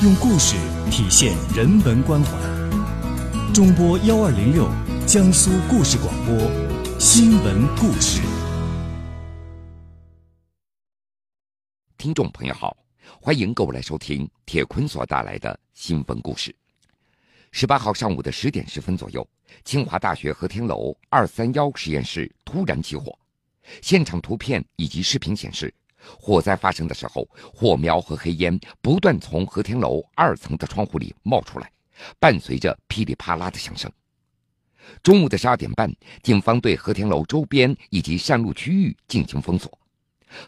用故事体现人文关怀。中波幺二零六，江苏故事广播，新闻故事。听众朋友好，欢迎各位来收听铁坤所带来的新闻故事。十八号上午的十点十分左右，清华大学和天楼二三幺实验室突然起火，现场图片以及视频显示。火灾发生的时候，火苗和黑烟不断从和田楼二层的窗户里冒出来，伴随着噼里啪啦的响声。中午的十二点半，警方对和田楼周边以及山路区域进行封锁，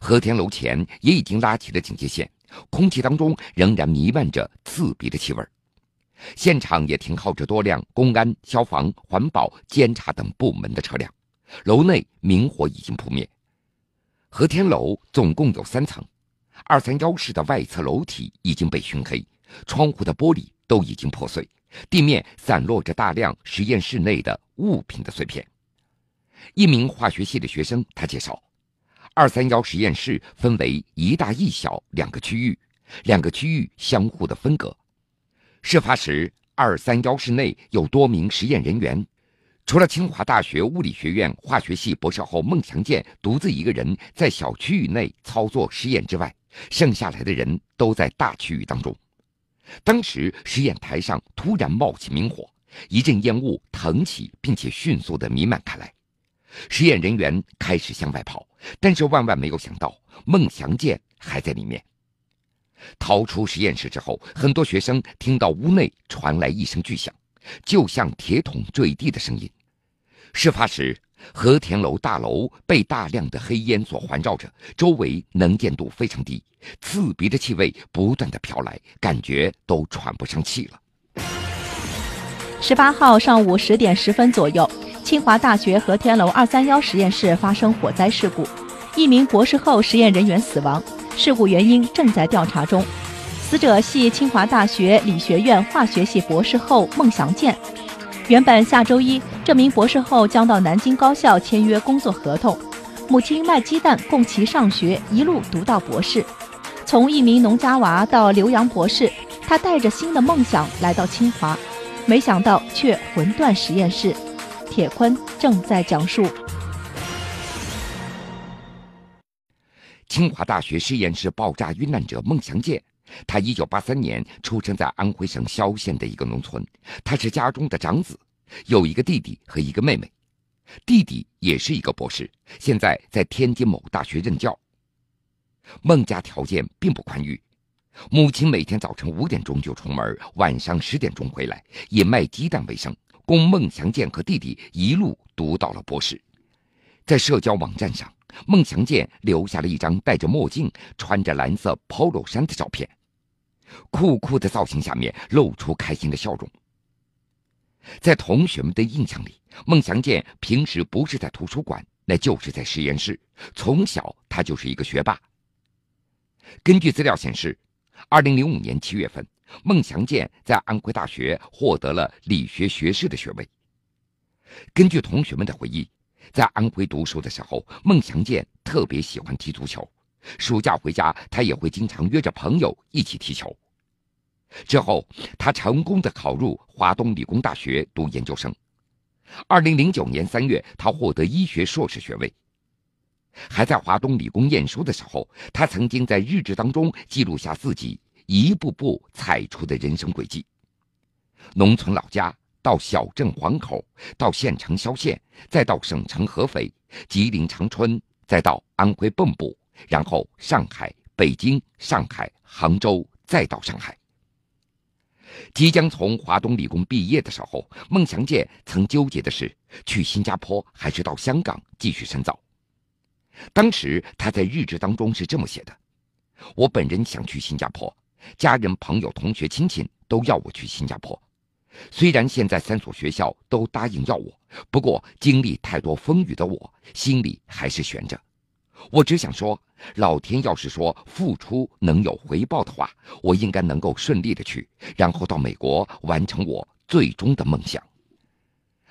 和田楼前也已经拉起了警戒线，空气当中仍然弥漫着刺鼻的气味。现场也停靠着多辆公安、消防、环保、监察等部门的车辆，楼内明火已经扑灭。和田楼总共有三层，二三幺室的外侧楼体已经被熏黑，窗户的玻璃都已经破碎，地面散落着大量实验室内的物品的碎片。一名化学系的学生他介绍，二三幺实验室分为一大一小两个区域，两个区域相互的分隔。事发时，二三幺室内有多名实验人员。除了清华大学物理学院化学系博士后孟祥建独自一个人在小区域内操作实验之外，剩下来的人都在大区域当中。当时实验台上突然冒起明火，一阵烟雾腾起，并且迅速的弥漫开来。实验人员开始向外跑，但是万万没有想到，孟祥建还在里面。逃出实验室之后，很多学生听到屋内传来一声巨响，就像铁桶坠地的声音。事发时，和田楼大楼被大量的黑烟所环绕着，周围能见度非常低，刺鼻的气味不断的飘来，感觉都喘不上气了。十八号上午十点十分左右，清华大学和田楼二三幺实验室发生火灾事故，一名博士后实验人员死亡，事故原因正在调查中。死者系清华大学理学院化学系博士后孟祥建。原本下周一，这名博士后将到南京高校签约工作合同，母亲卖鸡蛋供其上学，一路读到博士。从一名农家娃到留洋博士，他带着新的梦想来到清华，没想到却魂断实验室。铁坤正在讲述。清华大学实验室爆炸遇难者孟祥建。他一九八三年出生在安徽省萧县的一个农村，他是家中的长子，有一个弟弟和一个妹妹，弟弟也是一个博士，现在在天津某大学任教。孟家条件并不宽裕，母亲每天早晨五点钟就出门，晚上十点钟回来，以卖鸡蛋为生，供孟祥建和弟弟一路读到了博士。在社交网站上，孟祥建留下了一张戴着墨镜、穿着蓝色 Polo 衫的照片。酷酷的造型下面露出开心的笑容。在同学们的印象里，孟祥建平时不是在图书馆，那就是在实验室。从小他就是一个学霸。根据资料显示，二零零五年七月份，孟祥建在安徽大学获得了理学学士的学位。根据同学们的回忆，在安徽读书的时候，孟祥建特别喜欢踢足球。暑假回家，他也会经常约着朋友一起踢球。之后，他成功的考入华东理工大学读研究生。二零零九年三月，他获得医学硕士学位。还在华东理工念书的时候，他曾经在日志当中记录下自己一步步踩出的人生轨迹：农村老家，到小镇黄口，到县城萧县，再到省城合肥、吉林长春，再到安徽蚌埠。然后，上海、北京、上海、杭州，再到上海。即将从华东理工毕业的时候，孟祥建曾纠结的是去新加坡还是到香港继续深造。当时他在日志当中是这么写的：“我本人想去新加坡，家人、朋友、同学、亲戚都要我去新加坡。虽然现在三所学校都答应要我，不过经历太多风雨的我，心里还是悬着。我只想说。”老天要是说付出能有回报的话，我应该能够顺利的去，然后到美国完成我最终的梦想。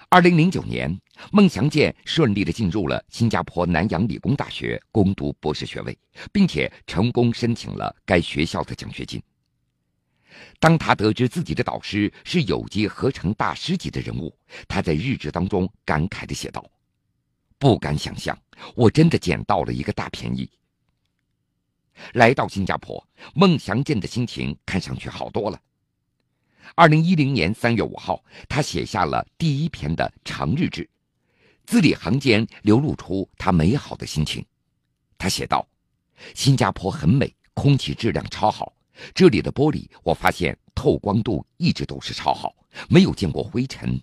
二零零九年，孟祥建顺利的进入了新加坡南洋理工大学攻读博士学位，并且成功申请了该学校的奖学金。当他得知自己的导师是有机合成大师级的人物，他在日志当中感慨的写道：“不敢想象，我真的捡到了一个大便宜。”来到新加坡，孟祥建的心情看上去好多了。二零一零年三月五号，他写下了第一篇的长日志，字里行间流露出他美好的心情。他写道：“新加坡很美，空气质量超好。这里的玻璃，我发现透光度一直都是超好，没有见过灰尘。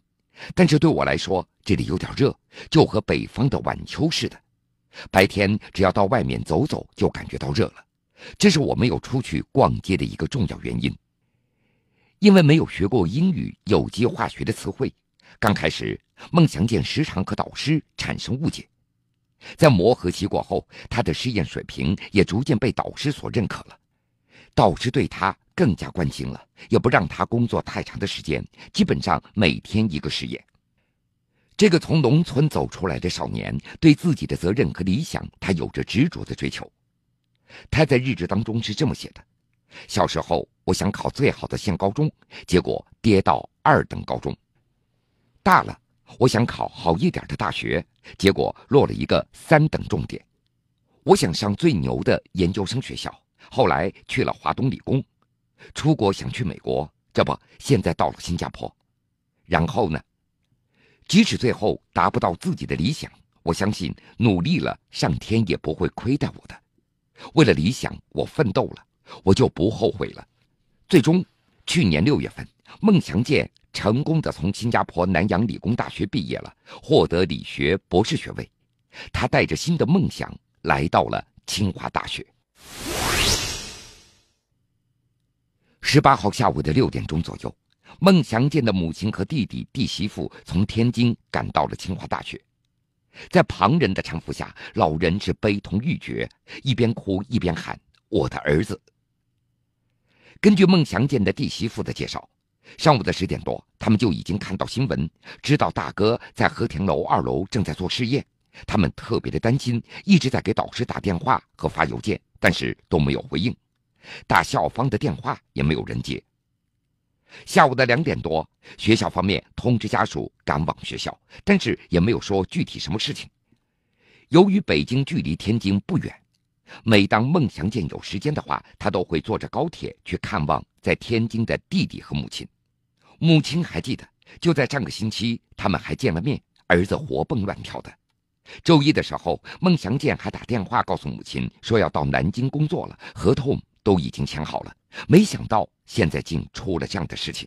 但是对我来说，这里有点热，就和北方的晚秋似的。白天只要到外面走走，就感觉到热了。这是我没有出去逛街的一个重要原因。因为没有学过英语、有机化学的词汇，刚开始孟祥建时常和导师产生误解。在磨合期过后，他的实验水平也逐渐被导师所认可了。导师对他更加关心了，也不让他工作太长的时间，基本上每天一个实验。这个从农村走出来的少年，对自己的责任和理想，他有着执着的追求。他在日志当中是这么写的：小时候，我想考最好的县高中，结果跌到二等高中；大了，我想考好一点的大学。结果落了一个三等重点，我想上最牛的研究生学校，后来去了华东理工，出国想去美国，这不现在到了新加坡，然后呢？即使最后达不到自己的理想，我相信努力了，上天也不会亏待我的。为了理想，我奋斗了，我就不后悔了。最终，去年六月份，孟祥建。成功的从新加坡南洋理工大学毕业了，获得理学博士学位。他带着新的梦想来到了清华大学。十八号下午的六点钟左右，孟祥建的母亲和弟弟、弟媳妇从天津赶到了清华大学。在旁人的搀扶下，老人是悲痛欲绝，一边哭一边喊：“我的儿子！”根据孟祥建的弟媳妇的介绍。上午的十点多，他们就已经看到新闻，知道大哥在和田楼二楼正在做试验。他们特别的担心，一直在给导师打电话和发邮件，但是都没有回应。打校方的电话也没有人接。下午的两点多，学校方面通知家属赶往学校，但是也没有说具体什么事情。由于北京距离天津不远。每当孟祥建有时间的话，他都会坐着高铁去看望在天津的弟弟和母亲。母亲还记得，就在上个星期，他们还见了面，儿子活蹦乱跳的。周一的时候，孟祥建还打电话告诉母亲说要到南京工作了，合同都已经签好了。没想到现在竟出了这样的事情，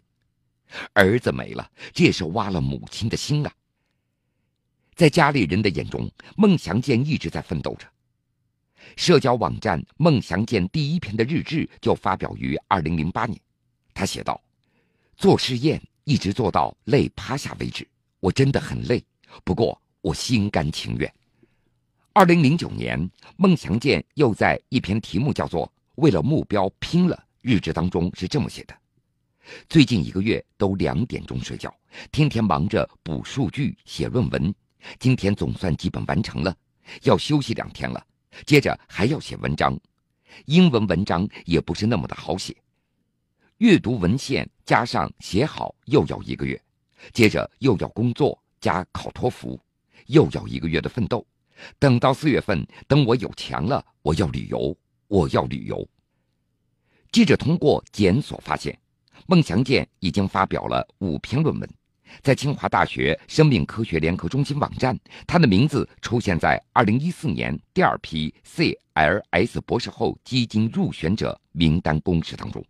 儿子没了，这也是挖了母亲的心啊。在家里人的眼中，孟祥建一直在奋斗着。社交网站“孟祥建”第一篇的日志就发表于二零零八年。他写道：“做试验一直做到累趴下为止，我真的很累，不过我心甘情愿。”二零零九年，孟祥建又在一篇题目叫做“为了目标拼了”日志当中是这么写的：“最近一个月都两点钟睡觉，天天忙着补数据、写论文。今天总算基本完成了，要休息两天了。”接着还要写文章，英文文章也不是那么的好写。阅读文献加上写好又要一个月，接着又要工作加考托福，又要一个月的奋斗。等到四月份，等我有钱了，我要旅游，我要旅游。记者通过检索发现，孟祥建已经发表了五篇论文。在清华大学生命科学联合中心网站，他的名字出现在2014年第二批 CLS 博士后基金入选者名单公示当中。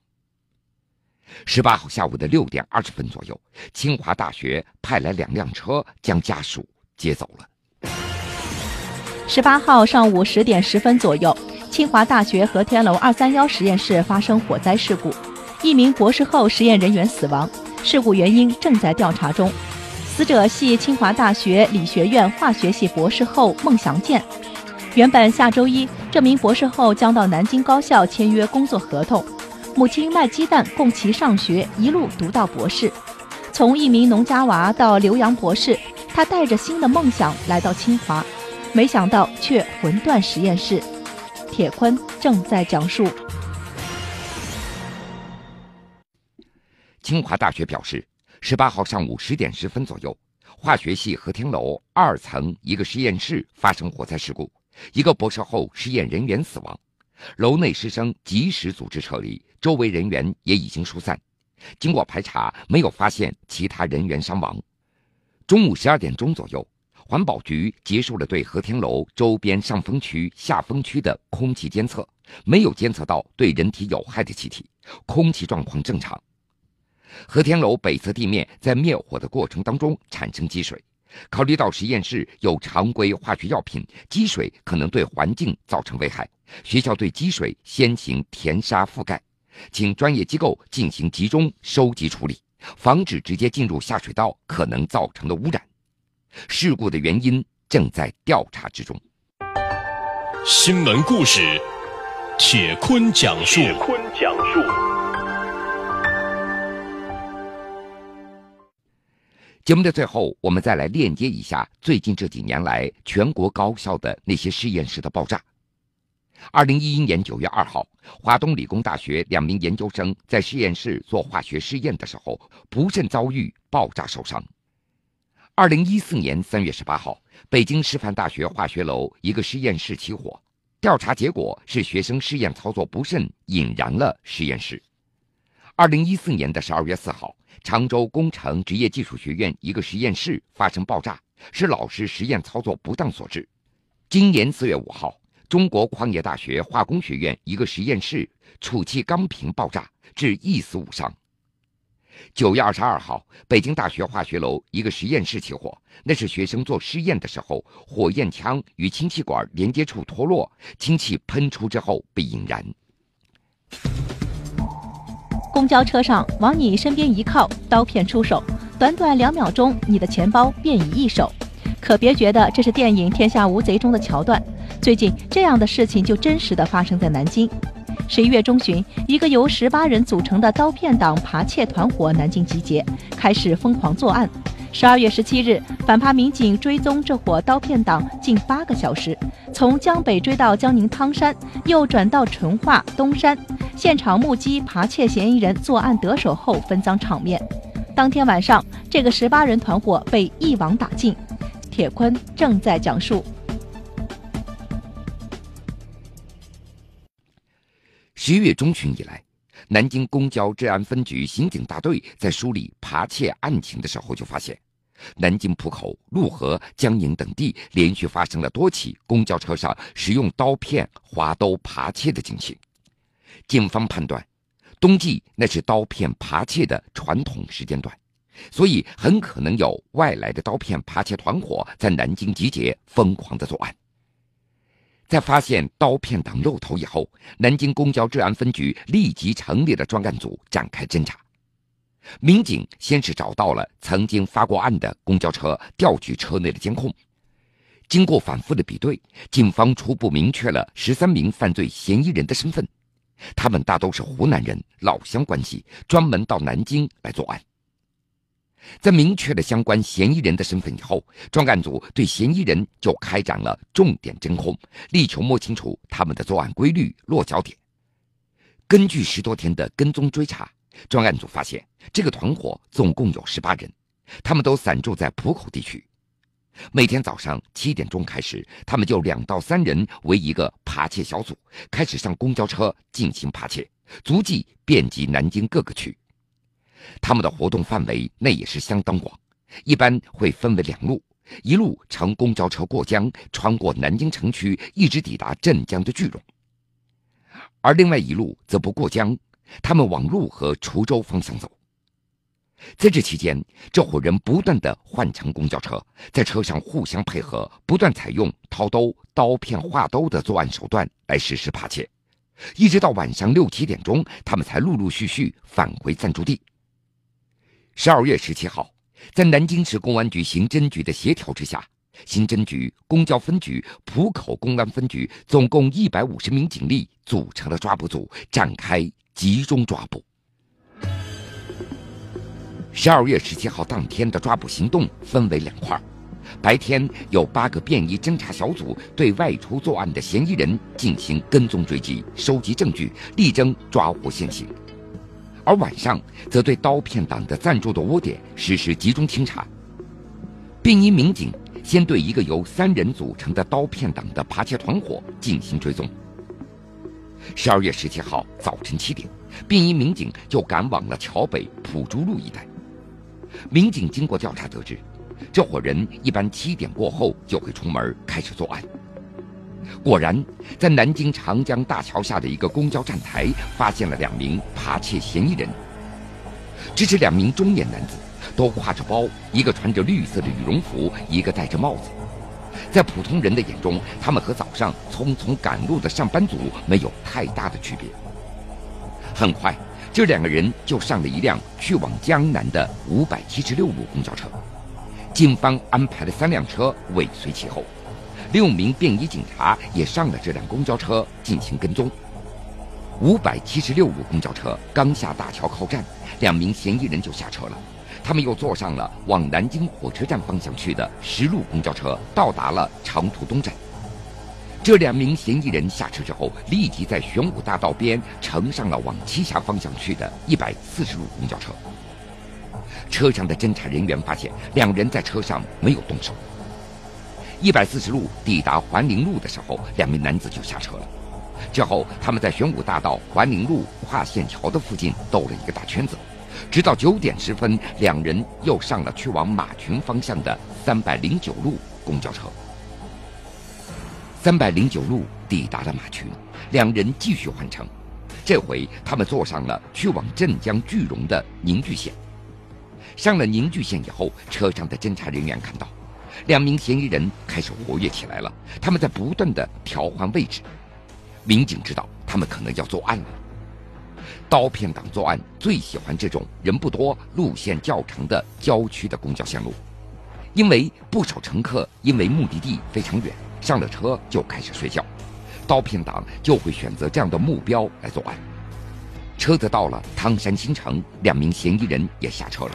十八号下午的六点二十分左右，清华大学派来两辆车将家属接走了。十八号上午十点十分左右，清华大学和天楼二三幺实验室发生火灾事故，一名博士后实验人员死亡。事故原因正在调查中，死者系清华大学理学院化学系博士后孟祥建。原本下周一，这名博士后将到南京高校签约工作合同，母亲卖鸡蛋供其上学，一路读到博士。从一名农家娃到留洋博士，他带着新的梦想来到清华，没想到却魂断实验室。铁坤正在讲述。清华大学表示，十八号上午十点十分左右，化学系和天楼二层一个实验室发生火灾事故，一个博士后实验人员死亡，楼内师生及时组织撤离，周围人员也已经疏散。经过排查，没有发现其他人员伤亡。中午十二点钟左右，环保局结束了对和田楼周边上风区、下风区的空气监测，没有监测到对人体有害的气体，空气状况正常。和田楼北侧地面在灭火的过程当中产生积水，考虑到实验室有常规化学药品，积水可能对环境造成危害，学校对积水先行填沙覆盖。请专业机构进行集中收集处理，防止直接进入下水道可能造成的污染。事故的原因正在调查之中。新闻故事，铁坤讲述。铁坤讲述。节目的最后，我们再来链接一下最近这几年来全国高校的那些实验室的爆炸。二零一一年九月二号，华东理工大学两名研究生在实验室做化学试验的时候，不慎遭遇爆炸受伤。二零一四年三月十八号，北京师范大学化学楼一个实验室起火，调查结果是学生试验操作不慎引燃了实验室。二零一四年的十二月四号，常州工程职业技术学院一个实验室发生爆炸，是老师实验操作不当所致。今年四月五号。中国矿业大学化工学院一个实验室储气钢瓶爆炸，致一死五伤。九月二十二号，北京大学化学楼一个实验室起火，那是学生做实验的时候，火焰枪与氢气管连接处脱落，氢气喷出之后被引燃。公交车上往你身边一靠，刀片出手，短短两秒钟，你的钱包便已易手。可别觉得这是电影《天下无贼》中的桥段。最近这样的事情就真实的发生在南京。十一月中旬，一个由十八人组成的刀片党扒窃团伙南京集结，开始疯狂作案。十二月十七日，反扒民警追踪这伙刀片党近八个小时，从江北追到江宁汤山，又转到淳化东山，现场目击扒窃嫌疑人作案得手后分赃场面。当天晚上，这个十八人团伙被一网打尽。铁坤正在讲述。十月中旬以来，南京公交治安分局刑警大队在梳理扒窃案情的时候，就发现南京浦口、陆河、江宁等地连续发生了多起公交车上使用刀片划兜扒窃的警情。警方判断，冬季那是刀片扒窃的传统时间段，所以很可能有外来的刀片扒窃团伙在南京集结，疯狂的作案。在发现刀片等露头以后，南京公交治安分局立即成立了专案组，展开侦查。民警先是找到了曾经发过案的公交车，调取车内的监控。经过反复的比对，警方初步明确了十三名犯罪嫌疑人的身份，他们大都是湖南人，老乡关系，专门到南京来作案。在明确了相关嫌疑人的身份以后，专案组对嫌疑人就开展了重点侦控，力求摸清楚他们的作案规律、落脚点。根据十多天的跟踪追查，专案组发现这个团伙总共有十八人，他们都散住在浦口地区。每天早上七点钟开始，他们就两到三人为一个扒窃小组，开始上公交车进行扒窃，足迹遍及南京各个区。他们的活动范围那也是相当广，一般会分为两路：一路乘公交车过江，穿过南京城区，一直抵达镇江的聚龙；而另外一路则不过江，他们往陆河、滁州方向走。在这期间，这伙人不断的换乘公交车，在车上互相配合，不断采用掏兜、刀片划兜的作案手段来实施扒窃，一直到晚上六七点钟，他们才陆陆续续返回暂住地。十二月十七号，在南京市公安局刑侦局的协调之下，刑侦局、公交分局、浦口公安分局总共一百五十名警力组成了抓捕组，展开集中抓捕。十二月十七号当天的抓捕行动分为两块：白天有八个便衣侦查小组对外出作案的嫌疑人进行跟踪追击，收集证据，力争抓获现行。而晚上则对刀片党的暂住的窝点实施集中清查。便衣民警先对一个由三人组成的刀片党的扒窃团伙进行追踪。十二月十七号早晨七点，便衣民警就赶往了桥北普珠路一带。民警经过调查得知，这伙人一般七点过后就会出门开始作案。果然，在南京长江大桥下的一个公交站台，发现了两名扒窃嫌疑人。这是两名中年男子，都挎着包，一个穿着绿色的羽绒服，一个戴着帽子。在普通人的眼中，他们和早上匆匆赶路的上班族没有太大的区别。很快，这两个人就上了一辆去往江南的五百七十六路公交车。警方安排了三辆车尾随其后。六名便衣警察也上了这辆公交车进行跟踪。五百七十六路公交车刚下大桥靠站，两名嫌疑人就下车了。他们又坐上了往南京火车站方向去的十路公交车，到达了长途东站。这两名嫌疑人下车之后，立即在玄武大道边乘上了往栖霞方向去的一百四十路公交车。车上的侦查人员发现，两人在车上没有动手。一百四十路抵达环陵路的时候，两名男子就下车了。之后，他们在玄武大道环陵路跨线桥的附近兜了一个大圈子，直到九点十分，两人又上了去往马群方向的三百零九路公交车。三百零九路抵达了马群，两人继续换乘，这回他们坐上了去往镇江句容的凝聚线。上了凝聚线以后，车上的侦查人员看到。两名嫌疑人开始活跃起来了，他们在不断的调换位置。民警知道他们可能要作案了。刀片党作案最喜欢这种人不多、路线较长的郊区的公交线路，因为不少乘客因为目的地非常远，上了车就开始睡觉，刀片党就会选择这样的目标来作案。车子到了汤山新城，两名嫌疑人也下车了。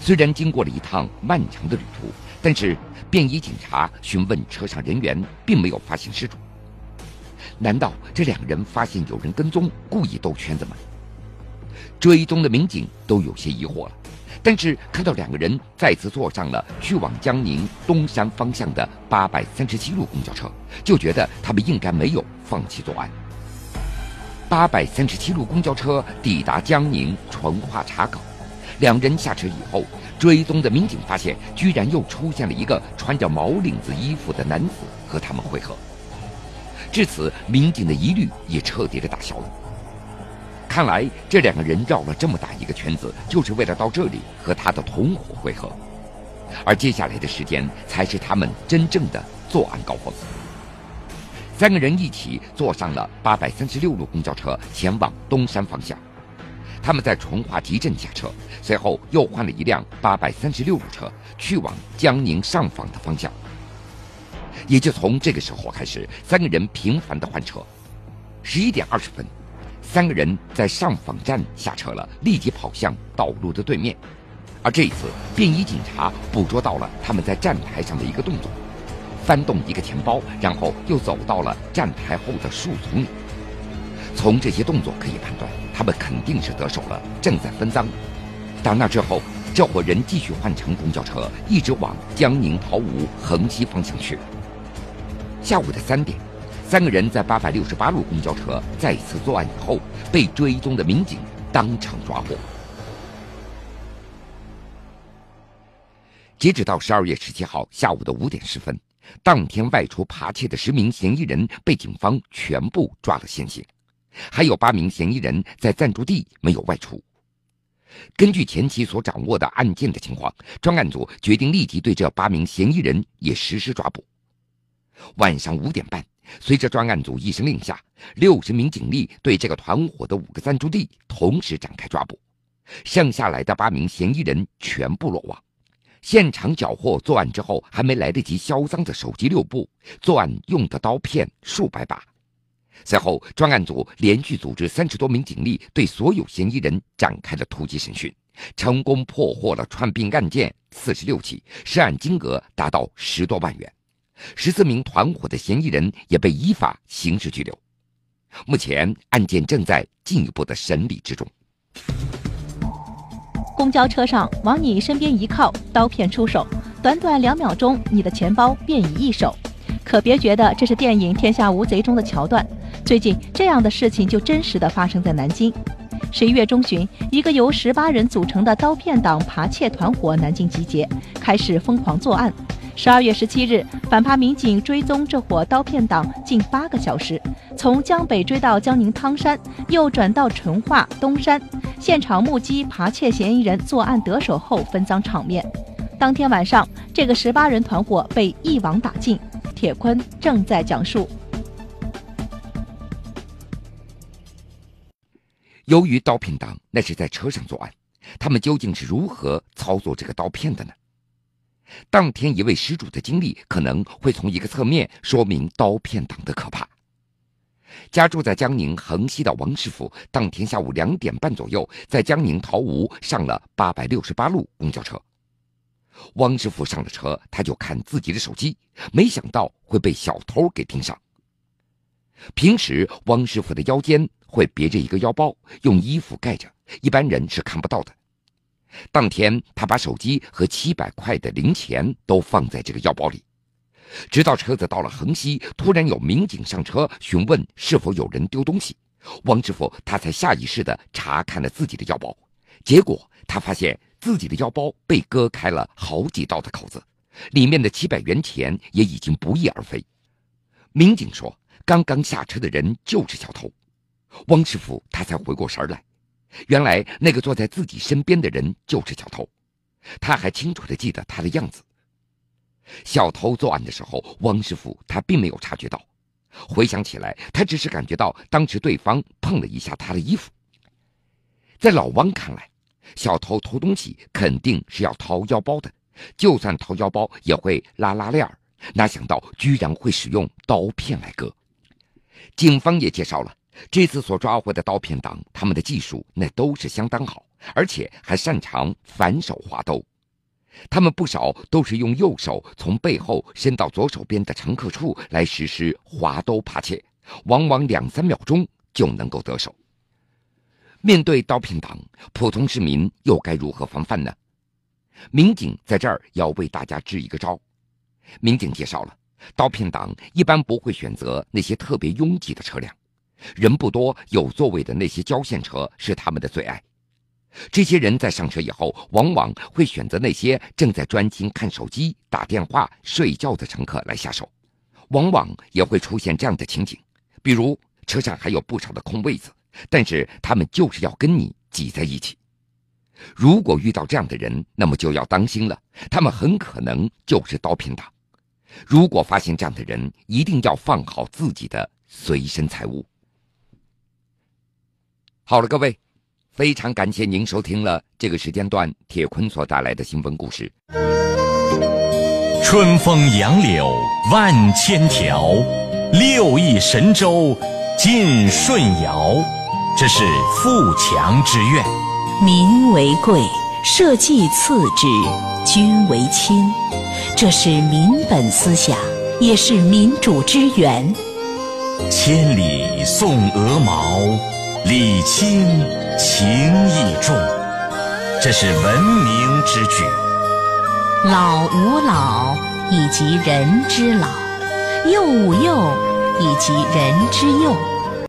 虽然经过了一趟漫长的旅途。但是，便衣警察询问车上人员，并没有发现失主。难道这两人发现有人跟踪，故意兜圈子吗？追踪的民警都有些疑惑了。但是看到两个人再次坐上了去往江宁东山方向的八百三十七路公交车，就觉得他们应该没有放弃作案。八百三十七路公交车抵达江宁淳化茶岗，两人下车以后。追踪的民警发现，居然又出现了一个穿着毛领子衣服的男子和他们会合。至此，民警的疑虑也彻底的打消了。看来，这两个人绕了这么大一个圈子，就是为了到这里和他的同伙会合。而接下来的时间，才是他们真正的作案高峰。三个人一起坐上了八百三十六路公交车，前往东山方向。他们在淳化集镇下车，随后又换了一辆八百三十六路车，去往江宁上访的方向。也就从这个时候开始，三个人频繁的换车。十一点二十分，三个人在上访站下车了，立即跑向道路的对面。而这一次，便衣警察捕捉到了他们在站台上的一个动作：翻动一个钱包，然后又走到了站台后的树丛里。从这些动作可以判断。他们肯定是得手了，正在分赃。打那之后，这伙人继续换乘公交车，一直往江宁桃吴横溪方向去。下午的三点，三个人在八百六十八路公交车再次作案以后，被追踪的民警当场抓获。截止到十二月十七号下午的五点十分，当天外出扒窃的十名嫌疑人被警方全部抓了现行。还有八名嫌疑人在暂住地没有外出。根据前期所掌握的案件的情况，专案组决定立即对这八名嫌疑人也实施抓捕。晚上五点半，随着专案组一声令下，六十名警力对这个团伙的五个暂住地同时展开抓捕，剩下来的八名嫌疑人全部落网。现场缴获作案之后还没来得及销赃的手机六部，作案用的刀片数百把。随后，专案组连续组织三十多名警力，对所有嫌疑人展开了突击审讯，成功破获了串并案件四十六起，涉案金额达到十多万元。十四名团伙的嫌疑人也被依法刑事拘留。目前，案件正在进一步的审理之中。公交车上往你身边一靠，刀片出手，短短两秒钟，你的钱包便已易手。可别觉得这是电影《天下无贼》中的桥段，最近这样的事情就真实的发生在南京。十一月中旬，一个由十八人组成的刀片党扒窃团伙南京集结，开始疯狂作案。十二月十七日，反扒民警追踪这伙刀片党近八个小时，从江北追到江宁汤山，又转到淳化东山，现场目击扒窃嫌疑人作案得手后分赃场面。当天晚上，这个十八人团伙被一网打尽。铁坤正在讲述。由于刀片党那是在车上作案，他们究竟是如何操作这个刀片的呢？当天一位失主的经历可能会从一个侧面说明刀片党的可怕。家住在江宁横溪的王师傅，当天下午两点半左右，在江宁桃吴上了八百六十八路公交车。汪师傅上了车，他就看自己的手机，没想到会被小偷给盯上。平时汪师傅的腰间会别着一个腰包，用衣服盖着，一般人是看不到的。当天他把手机和七百块的零钱都放在这个腰包里，直到车子到了横溪，突然有民警上车询问是否有人丢东西，汪师傅他才下意识地查看了自己的腰包，结果他发现。自己的腰包被割开了好几道的口子，里面的七百元钱也已经不翼而飞。民警说：“刚刚下车的人就是小偷。”汪师傅他才回过神来，原来那个坐在自己身边的人就是小偷。他还清楚的记得他的样子。小偷作案的时候，汪师傅他并没有察觉到。回想起来，他只是感觉到当时对方碰了一下他的衣服。在老汪看来。小偷偷东西肯定是要掏腰包的，就算掏腰包也会拉拉链儿，哪想到居然会使用刀片来割。警方也介绍了，这次所抓获的刀片党，他们的技术那都是相当好，而且还擅长反手划兜。他们不少都是用右手从背后伸到左手边的乘客处来实施划兜扒窃，往往两三秒钟就能够得手。面对刀片党，普通市民又该如何防范呢？民警在这儿要为大家支一个招。民警介绍了，刀片党一般不会选择那些特别拥挤的车辆，人不多、有座位的那些交线车是他们的最爱。这些人在上车以后，往往会选择那些正在专心看手机、打电话、睡觉的乘客来下手。往往也会出现这样的情景，比如车上还有不少的空位子。但是他们就是要跟你挤在一起。如果遇到这样的人，那么就要当心了，他们很可能就是刀片党。如果发现这样的人，一定要放好自己的随身财物。好了，各位，非常感谢您收听了这个时间段铁坤所带来的新闻故事。春风杨柳万千条，六艺神州尽舜尧。这是富强之愿，民为贵，社稷次之，君为轻。这是民本思想，也是民主之源。千里送鹅毛，礼轻情意重。这是文明之举。老吾老以及人之老，幼吾幼以及人之幼。